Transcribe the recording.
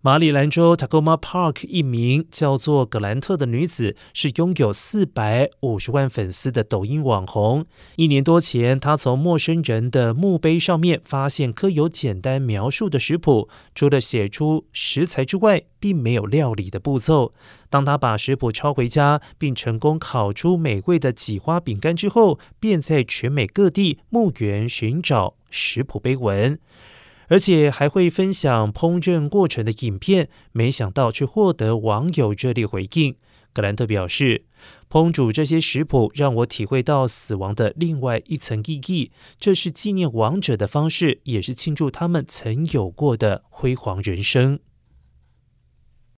马里兰州 Tacoma Park 一名叫做格兰特的女子是拥有四百五十万粉丝的抖音网红。一年多前，她从陌生人的墓碑上面发现刻有简单描述的食谱，除了写出食材之外，并没有料理的步骤。当她把食谱抄回家，并成功烤出美味的几花饼干之后，便在全美各地墓园寻找食谱碑文。而且还会分享烹饪过程的影片，没想到却获得网友热烈回应。格兰特表示，烹煮这些食谱让我体会到死亡的另外一层意义，这是纪念亡者的方式，也是庆祝他们曾有过的辉煌人生。